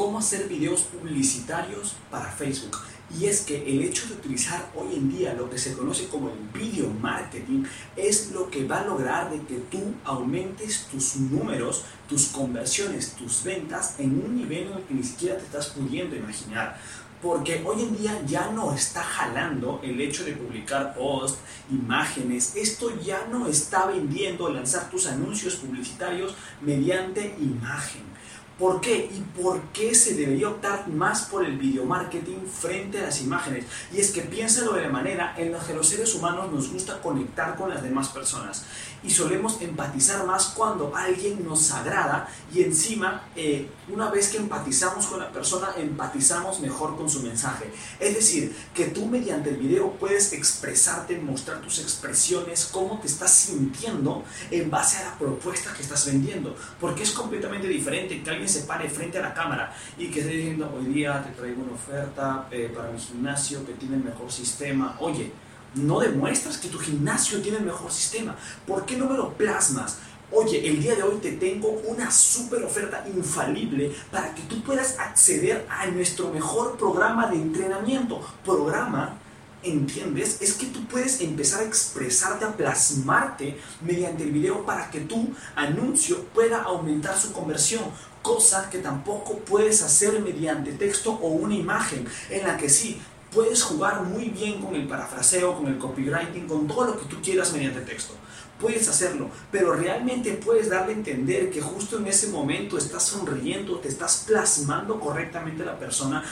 cómo hacer videos publicitarios para Facebook. Y es que el hecho de utilizar hoy en día lo que se conoce como el video marketing es lo que va a lograr de que tú aumentes tus números, tus conversiones, tus ventas en un nivel en el que ni siquiera te estás pudiendo imaginar. Porque hoy en día ya no está jalando el hecho de publicar posts, imágenes. Esto ya no está vendiendo lanzar tus anuncios publicitarios mediante imagen. ¿Por qué? ¿Y por qué se debería optar más por el video marketing frente a las imágenes? Y es que piénsalo de la manera en la que los seres humanos nos gusta conectar con las demás personas y solemos empatizar más cuando alguien nos agrada y encima eh, una vez que empatizamos con la persona empatizamos mejor con su mensaje. Es decir, que tú mediante el video puedes expresarte, mostrar tus expresiones, cómo te estás sintiendo en base a la propuesta que estás vendiendo, porque es completamente diferente que alguien se pare frente a la cámara y que esté diciendo, hoy día te traigo una oferta eh, para mi gimnasio que tiene el mejor sistema. Oye, no demuestras que tu gimnasio tiene el mejor sistema. ¿Por qué no me lo plasmas? Oye, el día de hoy te tengo una super oferta infalible para que tú puedas acceder a nuestro mejor programa de entrenamiento. Programa ¿entiendes? Es que tú puedes empezar a expresarte, a plasmarte mediante el video para que tu anuncio pueda aumentar su conversión cosa que tampoco puedes hacer mediante texto o una imagen, en la que sí, puedes jugar muy bien con el parafraseo, con el copywriting, con todo lo que tú quieras mediante texto. Puedes hacerlo, pero realmente puedes darle a entender que justo en ese momento estás sonriendo, te estás plasmando correctamente a la persona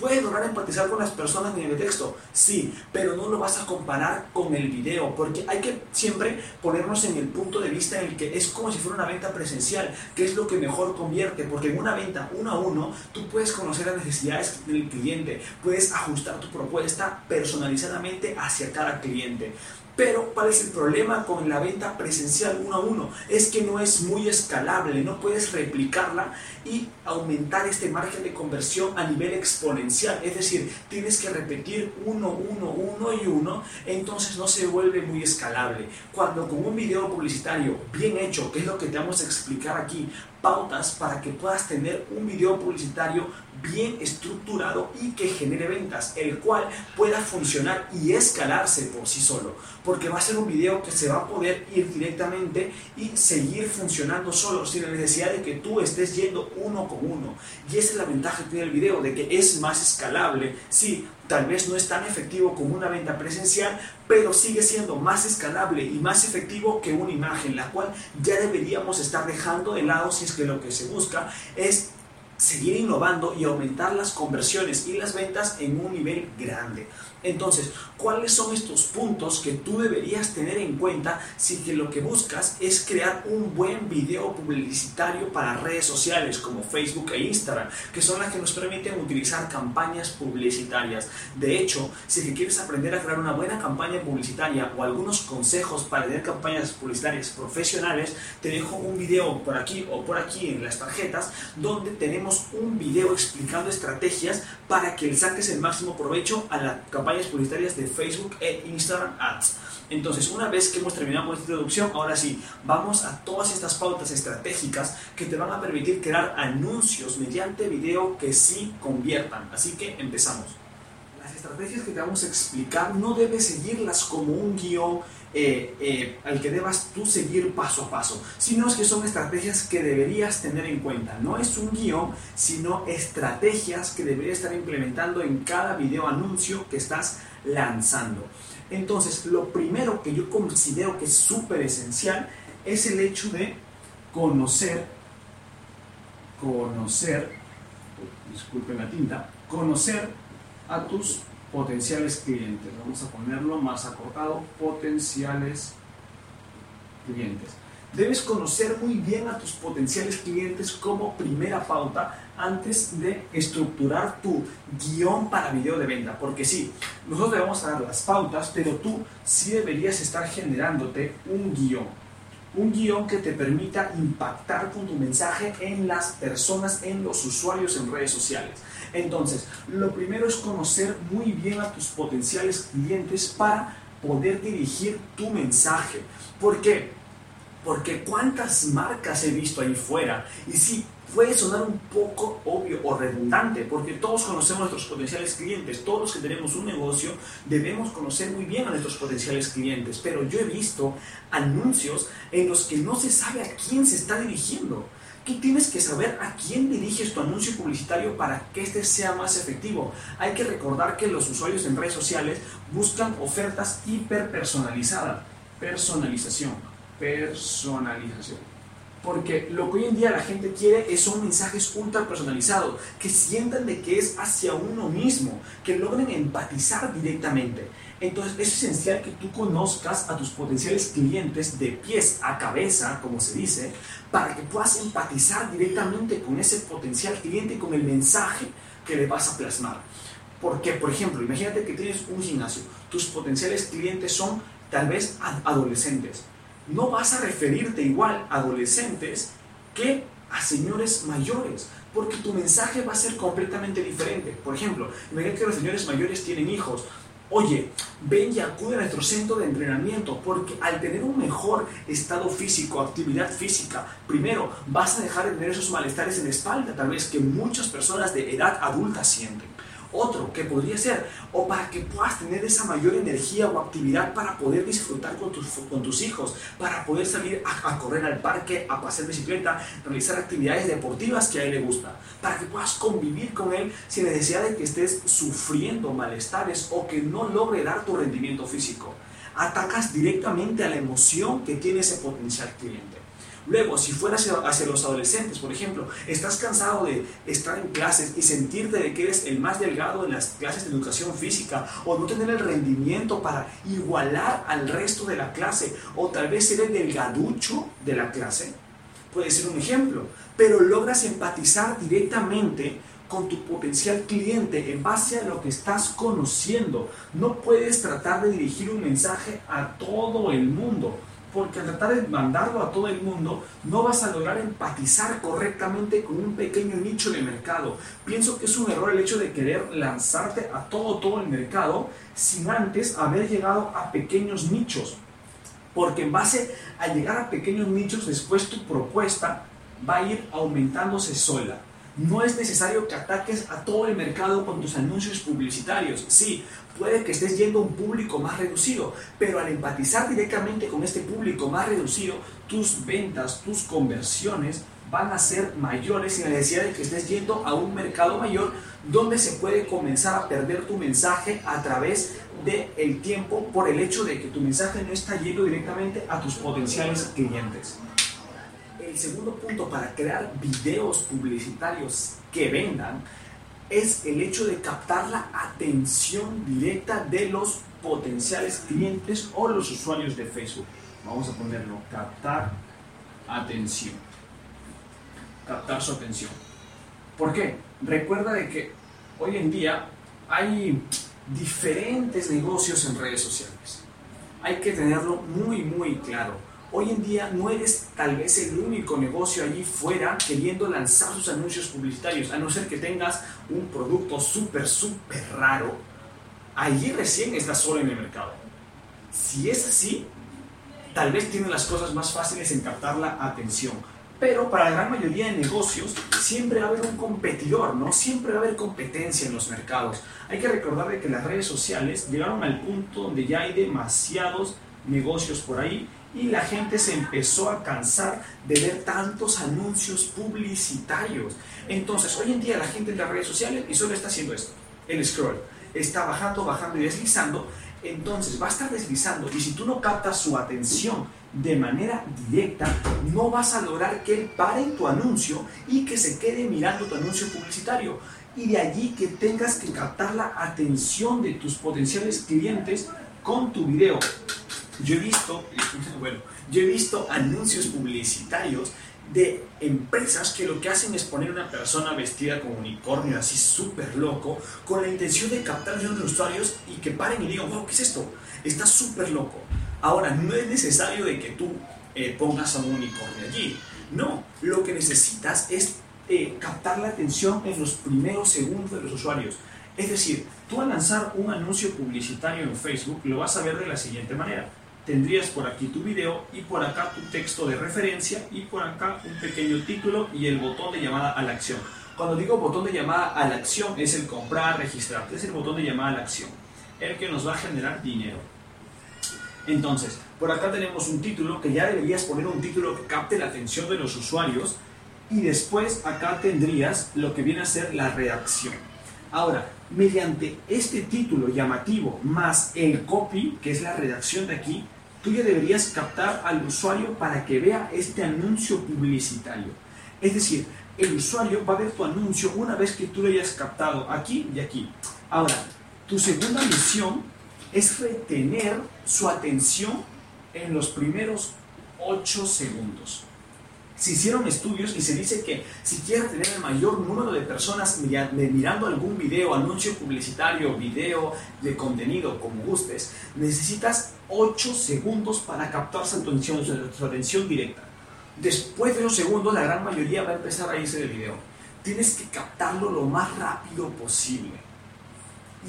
Puedes lograr empatizar con las personas en el texto, sí, pero no lo vas a comparar con el video, porque hay que siempre ponernos en el punto de vista en el que es como si fuera una venta presencial, que es lo que mejor convierte, porque en una venta uno a uno tú puedes conocer las necesidades del cliente, puedes ajustar tu propuesta personalizadamente hacia cada cliente. Pero ¿cuál es el problema con la venta presencial uno a uno? Es que no es muy escalable, no puedes replicarla y aumentar este margen de conversión a nivel exponencial. Es decir, tienes que repetir uno, uno, uno y uno, entonces no se vuelve muy escalable. Cuando con un video publicitario bien hecho, que es lo que te vamos a explicar aquí, pautas para que puedas tener un video publicitario bien estructurado y que genere ventas, el cual pueda funcionar y escalarse por sí solo, porque va a ser un video que se va a poder ir directamente y seguir funcionando solo, sin la necesidad de que tú estés yendo uno con uno. Y esa es la ventaja que tiene el video, de que es más escalable, sí, tal vez no es tan efectivo como una venta presencial, pero sigue siendo más escalable y más efectivo que una imagen, la cual ya deberíamos estar dejando de lado si es que lo que se busca es seguir innovando y aumentar las conversiones y las ventas en un nivel grande. Entonces, ¿cuáles son estos puntos que tú deberías tener en cuenta si que lo que buscas es crear un buen video publicitario para redes sociales como Facebook e Instagram, que son las que nos permiten utilizar campañas publicitarias? De hecho, si que quieres aprender a crear una buena campaña publicitaria o algunos consejos para tener campañas publicitarias profesionales, te dejo un video por aquí o por aquí en las tarjetas donde tenemos un video explicando estrategias para que le saques el máximo provecho a la campaña publicitarias de Facebook e Instagram Ads. Entonces, una vez que hemos terminado con esta introducción, ahora sí, vamos a todas estas pautas estratégicas que te van a permitir crear anuncios mediante video que sí conviertan. Así que empezamos. Las estrategias que te vamos a explicar no debes seguirlas como un guion eh, eh, al que debas tú seguir paso a paso, sino es que son estrategias que deberías tener en cuenta. No es un guion, sino estrategias que deberías estar implementando en cada video anuncio que estás lanzando. Entonces, lo primero que yo considero que es súper esencial es el hecho de conocer, conocer, disculpen la tinta, conocer a tus potenciales clientes. Vamos a ponerlo más acortado, potenciales clientes. Debes conocer muy bien a tus potenciales clientes como primera pauta antes de estructurar tu guion para video de venta. Porque sí, nosotros te vamos a dar las pautas, pero tú sí deberías estar generándote un guion. Un guion que te permita impactar con tu mensaje en las personas, en los usuarios en redes sociales. Entonces, lo primero es conocer muy bien a tus potenciales clientes para poder dirigir tu mensaje. ¿Por qué? Porque cuántas marcas he visto ahí fuera y sí, puede sonar un poco obvio o redundante, porque todos conocemos a nuestros potenciales clientes, todos los que tenemos un negocio debemos conocer muy bien a nuestros potenciales clientes, pero yo he visto anuncios en los que no se sabe a quién se está dirigiendo. Tú tienes que saber a quién diriges tu anuncio publicitario para que este sea más efectivo. Hay que recordar que los usuarios en redes sociales buscan ofertas hiperpersonalizadas. Personalización. Personalización. Porque lo que hoy en día la gente quiere es son mensajes ultra personalizados, que sientan de que es hacia uno mismo, que logren empatizar directamente. Entonces es esencial que tú conozcas a tus potenciales clientes de pies a cabeza, como se dice, para que puedas empatizar directamente con ese potencial cliente, con el mensaje que le vas a plasmar. Porque, por ejemplo, imagínate que tienes un gimnasio, tus potenciales clientes son tal vez adolescentes no vas a referirte igual a adolescentes que a señores mayores, porque tu mensaje va a ser completamente diferente. Por ejemplo, imagínate que los señores mayores tienen hijos. Oye, ven y acude a nuestro centro de entrenamiento, porque al tener un mejor estado físico, actividad física, primero vas a dejar de tener esos malestares en la espalda, tal vez que muchas personas de edad adulta sienten. Otro que podría ser, o para que puedas tener esa mayor energía o actividad para poder disfrutar con tus, con tus hijos, para poder salir a, correr al parque, a pasear bicicleta, realizar actividades deportivas que a él le gusta, para que puedas convivir con él sin necesidad de que estés sufriendo malestares o que no logre dar tu rendimiento físico. Atacas directamente a la emoción que tiene ese potencial cliente. Luego, si fueras hacia, los adolescentes, por ejemplo, estás cansado de estar en clases y sentirte de que eres el más delgado en las clases de educación física o no tener el rendimiento para igualar al resto de la clase o tal vez ser el delgaducho de la clase, puede ser un ejemplo, pero logras empatizar directamente con tu potencial cliente en base a lo que estás conociendo. No puedes tratar de dirigir un mensaje a todo el mundo porque al tratar de mandarlo a todo el mundo no vas a lograr empatizar correctamente con un pequeño nicho de mercado. Pienso que es un error el hecho de querer lanzarte a todo, todo el mercado sin antes haber llegado a pequeños nichos. Porque en base a llegar a pequeños nichos, después tu propuesta va a ir aumentándose sola. No es necesario que ataques a todo el mercado con tus anuncios publicitarios. Sí, puede que estés yendo a un público más reducido, pero al empatizar directamente con este público más reducido, tus ventas, tus conversiones van a ser mayores sin la necesidad de que estés yendo a un mercado mayor donde se puede comenzar a perder tu mensaje a través del el tiempo por el hecho de que tu mensaje no está yendo directamente a tus potenciales clientes. El segundo punto para crear videos publicitarios que vendan es el hecho de captar la atención directa de los potenciales clientes o los usuarios de Facebook. Vamos a ponerlo, captar atención. Captar su atención. ¿Por qué? Recuerda de que hoy en día hay diferentes negocios en redes sociales. Hay que tenerlo muy, muy claro Hoy en día no eres tal vez el único negocio allí fuera queriendo lanzar sus anuncios publicitarios, a no ser que tengas un producto súper, súper raro. Allí recién estás solo en el mercado. Si es así, tal vez tienes las cosas más fáciles en captar la atención. Pero para la gran mayoría de negocios siempre va a haber un competidor, ¿no? Siempre va a haber competencia en los mercados. Hay que recordar que las redes sociales llegaron al punto donde ya hay demasiados negocios por ahí y la gente se empezó a cansar de ver tantos anuncios publicitarios. Entonces, hoy en día la gente en las redes sociales y solo está haciendo esto, el scroll. Está bajando, bajando y deslizando. Entonces va a estar deslizando y si tú no captas su atención de manera directa, no vas a lograr que él pare en tu anuncio y que se quede mirando tu anuncio publicitario. Y de allí que tengas que captar la atención de tus potenciales clientes con tu video. Yo he visto, bueno, yo he visto anuncios publicitarios de empresas que lo que hacen es poner una persona vestida como unicornio, así súper loco, con la intención de captar a los usuarios y que paren y digan, wow, ¿qué es esto? Está súper loco. Ahora, no es necesario de que tú eh, pongas a un unicornio allí. No, lo que necesitas es eh, captar la atención en los primeros segundos de los usuarios. Es decir, tú al lanzar un anuncio publicitario en Facebook lo vas a ver de la siguiente manera tendrías por aquí tu video y por acá tu texto de referencia y por acá un pequeño título y el botón de llamada a la acción. Cuando digo botón de llamada a la acción es el comprar, registrar, es el botón de llamada a la acción, el que nos va a generar dinero. Entonces, por acá tenemos un título que ya deberías poner un título que capte la atención de los usuarios y después acá tendrías lo que viene a ser la redacción. Ahora, mediante este título llamativo más el copy, que es la redacción de aquí, tú ya deberías captar al usuario para que vea este anuncio publicitario. Es decir, el usuario va a ver tu anuncio una vez que tú lo hayas captado aquí y aquí. Ahora, tu segunda misión es retener su atención en los primeros 8 segundos. Se hicieron estudios y se dice que si quieres tener el mayor número de personas mirando algún video, anuncio publicitario, video de contenido, como gustes, necesitas 8 segundos para captar su atención, su atención directa. Después de los segundos, la gran mayoría va a empezar a irse del video. Tienes que captarlo lo más rápido posible.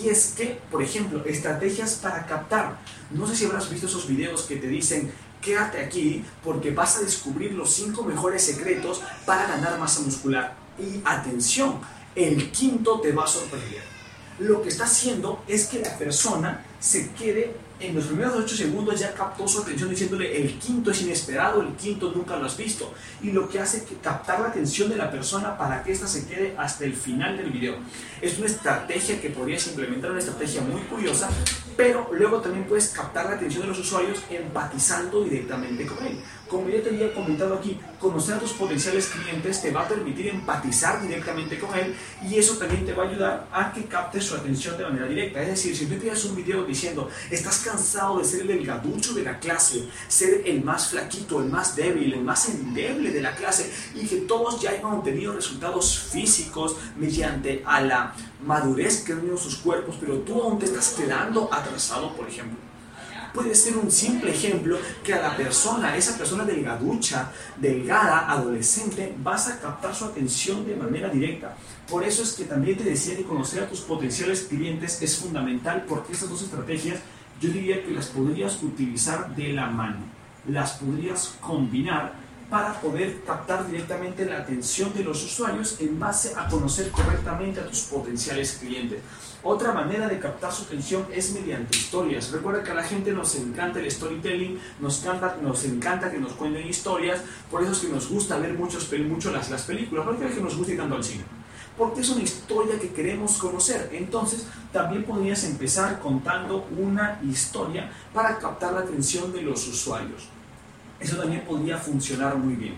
Y es que, por ejemplo, estrategias para captar. No sé si habrás visto esos videos que te dicen quédate aquí porque vas a descubrir los cinco mejores secretos para ganar masa muscular. Y atención, el quinto te va a sorprender. Lo que está haciendo es que la persona se quede en los primeros 8 segundos ya captó su atención diciéndole el quinto es inesperado, el quinto nunca lo has visto. Y lo que hace es captar la atención de la persona para que ésta se quede hasta el final del video. Es una estrategia que podrías implementar, una estrategia muy curiosa, pero luego también puedes captar la atención de los usuarios empatizando directamente con él. Como ya te había comentado aquí, conocer a tus potenciales clientes te va a permitir empatizar directamente con él y eso también te va a ayudar a que captes su atención de manera directa. Es decir, si tú te un video diciendo, estás cansado de ser el delgaducho de la clase, ser el más flaquito, el más débil, el más endeble de la clase y que todos ya hayan obtenido resultados físicos mediante a la madurez que han tenido sus cuerpos, pero tú aún te estás quedando atrasado, por ejemplo puede ser un simple ejemplo que a la persona, esa persona delgaducha, delgada, adolescente, vas a captar su atención de manera directa. Por eso es que también te decía que conocer a tus potenciales clientes es fundamental porque estas dos estrategias yo diría que las podrías utilizar de la mano, las podrías combinar para poder captar directamente la atención de los usuarios en base a conocer correctamente a tus potenciales clientes. Otra manera de captar su atención es mediante historias. Recuerda que a la gente nos encanta el storytelling, nos encanta, nos encanta que nos cuenten historias, por eso es que nos gusta ver muchos, mucho las, las películas, ¿por qué es que nos gusta tanto el cine? porque es una historia que queremos conocer. Entonces, también podrías empezar contando una historia para captar la atención de los usuarios. Eso también podría funcionar muy bien.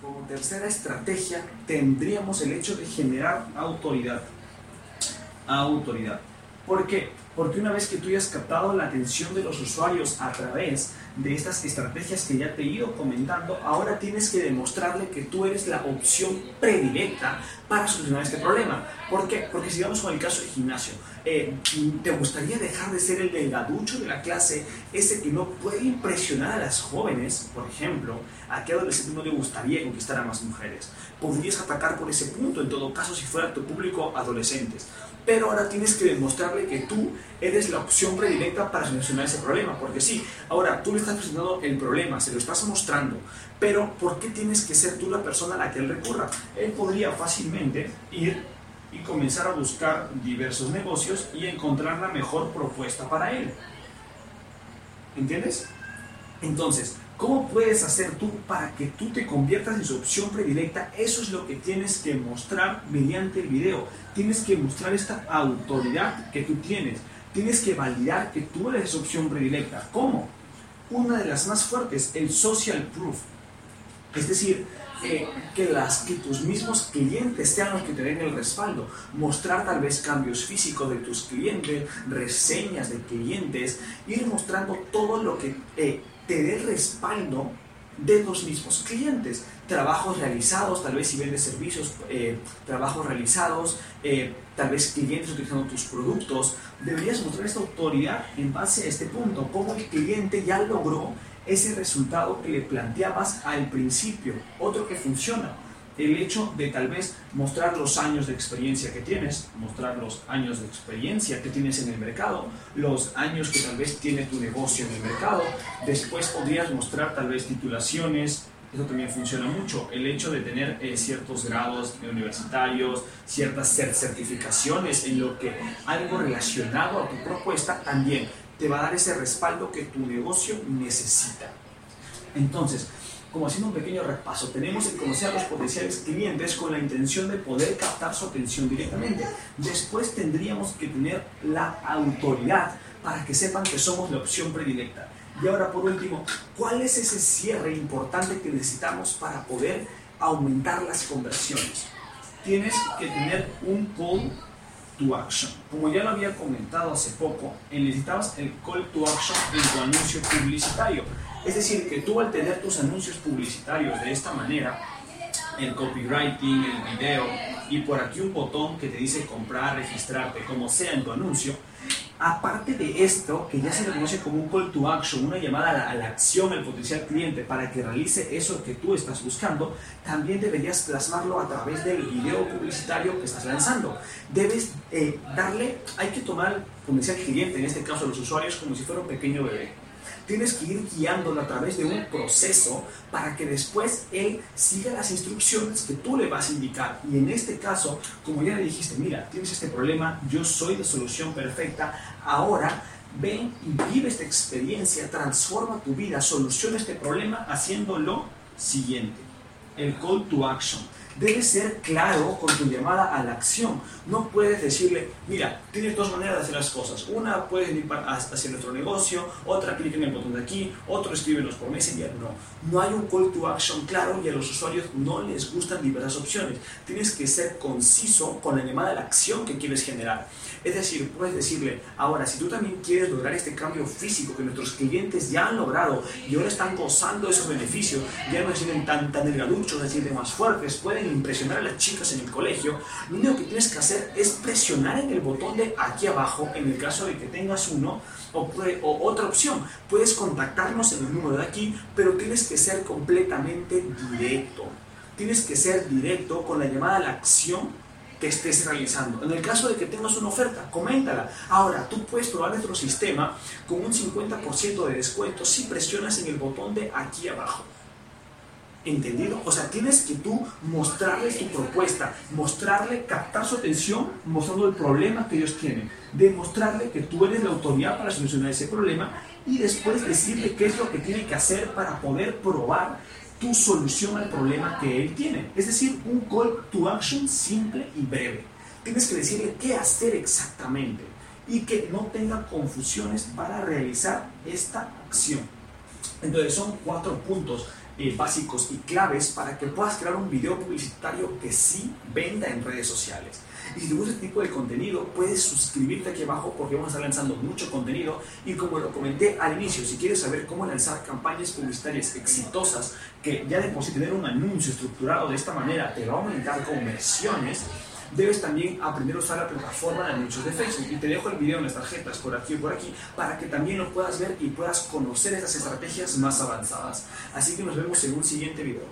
Como tercera estrategia, tendríamos el hecho de generar autoridad. Autoridad. ¿Por qué? Porque una vez que tú hayas captado la atención de los usuarios a través de estas estrategias que ya te he ido comentando, ahora tienes que demostrarle que tú eres la opción predilecta para solucionar este problema. ¿Por qué? Porque sigamos con el caso del gimnasio. Eh, ¿Te gustaría dejar de ser el delgaducho de la clase, ese que no puede impresionar a las jóvenes, por ejemplo? ¿A qué adolescente no le gustaría conquistar a más mujeres? Podrías atacar por ese punto, en todo caso, si fuera tu público adolescentes pero ahora tienes que demostrarle que tú eres la opción predilecta para solucionar ese problema, porque sí, ahora tú le estás presentando el problema, se lo estás mostrando, pero ¿por qué tienes que ser tú la persona a la que él recurra? Él podría fácilmente ir y comenzar a buscar diversos negocios y encontrar la mejor propuesta para él. ¿Entiendes? Entonces, ¿Cómo puedes hacer tú para que tú te conviertas en su opción predilecta? Eso es lo que tienes que mostrar mediante el video. Tienes que mostrar esta autoridad que tú tienes. Tienes que validar que tú eres opción predilecta. ¿Cómo? Una de las más fuertes, el social proof. Es decir, eh, que tus mismos clientes sean los que te den el respaldo. Mostrar tal vez cambios físicos de tus clientes, reseñas de clientes, ir mostrando todo lo que eh, te dé respaldo de los mismos clientes. Trabajos realizados, tal vez si vendes servicios, eh, trabajos realizados, eh, tal vez clientes utilizando tus productos. Deberías mostrar esta autoridad en base a este punto, cómo el cliente ya logró ese resultado que le planteabas al principio. Otro que funciona. El hecho de tal vez mostrar los años de experiencia que tienes, mostrar los años de experiencia que tienes en el mercado, los años que tal vez tiene tu negocio en el mercado. Después podrías mostrar tal vez titulaciones, eso también funciona mucho. El hecho de tener eh, ciertos grados universitarios, ciertas certificaciones en lo que algo relacionado a tu propuesta también te va a dar ese respaldo que tu negocio necesita. Entonces, como haciendo un pequeño repaso, tenemos que conocer a los potenciales clientes con la intención de poder captar su atención directamente. Después tendríamos que tener la autoridad para que sepan que somos la opción predilecta. Y ahora por último, ¿cuál es ese cierre importante que necesitamos para poder aumentar las conversiones? Tienes que tener un call to action. Como ya lo había comentado hace poco, necesitabas el call to action en tu anuncio publicitario. Es decir, que tú al tener tus anuncios publicitarios de esta manera, el copywriting, el video y por aquí un botón que te dice comprar, registrarte, como sea en tu anuncio, aparte de esto, que ya se conoce como un call to action, una llamada a la, acción al potencial cliente para que realice eso que tú estás buscando, también deberías plasmarlo a través del video publicitario que estás lanzando. Debes eh, darle, hay que tomar potencial cliente, en este caso los usuarios, como si fuera un pequeño bebé tienes que ir guiándolo a través de un proceso para que después él siga las instrucciones que tú le vas a indicar. Y en este caso, como ya le dijiste, mira, tienes este problema, yo soy de solución perfecta, ahora ven y vive esta experiencia, transforma tu vida, soluciona este problema haciendo lo siguiente, el call to action debes ser claro con tu llamada a la acción. No puedes decirle, mira, tienes dos maneras de hacer las cosas. Una, puedes ir hacia nuestro negocio, otra, clic en el botón de aquí, otro, escríbenos por Messenger. No, no hay un call to action claro y a los usuarios no les gustan diversas opciones. Tienes que ser conciso con la llamada a la acción que quieres generar. Es decir, puedes decirle, ahora, si tú también quieres lograr este cambio físico que nuestros clientes ya han logrado y ahora están gozando de esos beneficios, ya no se sienten tan, tan delgaduchos, se sienten más fuertes, pueden impresionar a las chicas en el colegio, lo único que tienes que hacer es presionar en el botón de aquí abajo, en el caso de que tengas uno, o, o otra opción, puedes contactarnos en el número de aquí, pero tienes que ser completamente directo. Tienes que ser directo con la llamada a la acción que estés realizando. En el caso de que tengas una oferta, coméntala. Ahora, tú puedes probar nuestro sistema con un 50% de descuento si presionas en el botón de aquí abajo. ¿Entendido? O sea, tienes que tú mostrarles tu propuesta, mostrarle, captar su atención, mostrando el problema que ellos tienen, demostrarle que tú eres la autoridad para solucionar ese problema y después decirle qué es lo que tiene que hacer para poder probar tu solución al problema que él tiene. Es decir, un call to action simple y breve. Tienes que decirle qué hacer exactamente y que no tenga confusiones para realizar esta acción. Entonces son cuatro puntos eh, básicos y claves para que puedas crear un video publicitario que sí venda en redes sociales. Y si te gusta este tipo de contenido, puedes suscribirte aquí abajo porque vamos a estar lanzando mucho contenido. Y como lo comenté al inicio, si quieres saber cómo lanzar campañas publicitarias exitosas, que ya de por sí tener un anuncio estructurado de esta manera te va a aumentar conversiones, debes también aprender a usar la plataforma de anuncios de Facebook. Y te dejo el video en las tarjetas por aquí o por aquí para que también lo puedas ver y puedas conocer esas estrategias más avanzadas. Así que nos vemos en un siguiente video.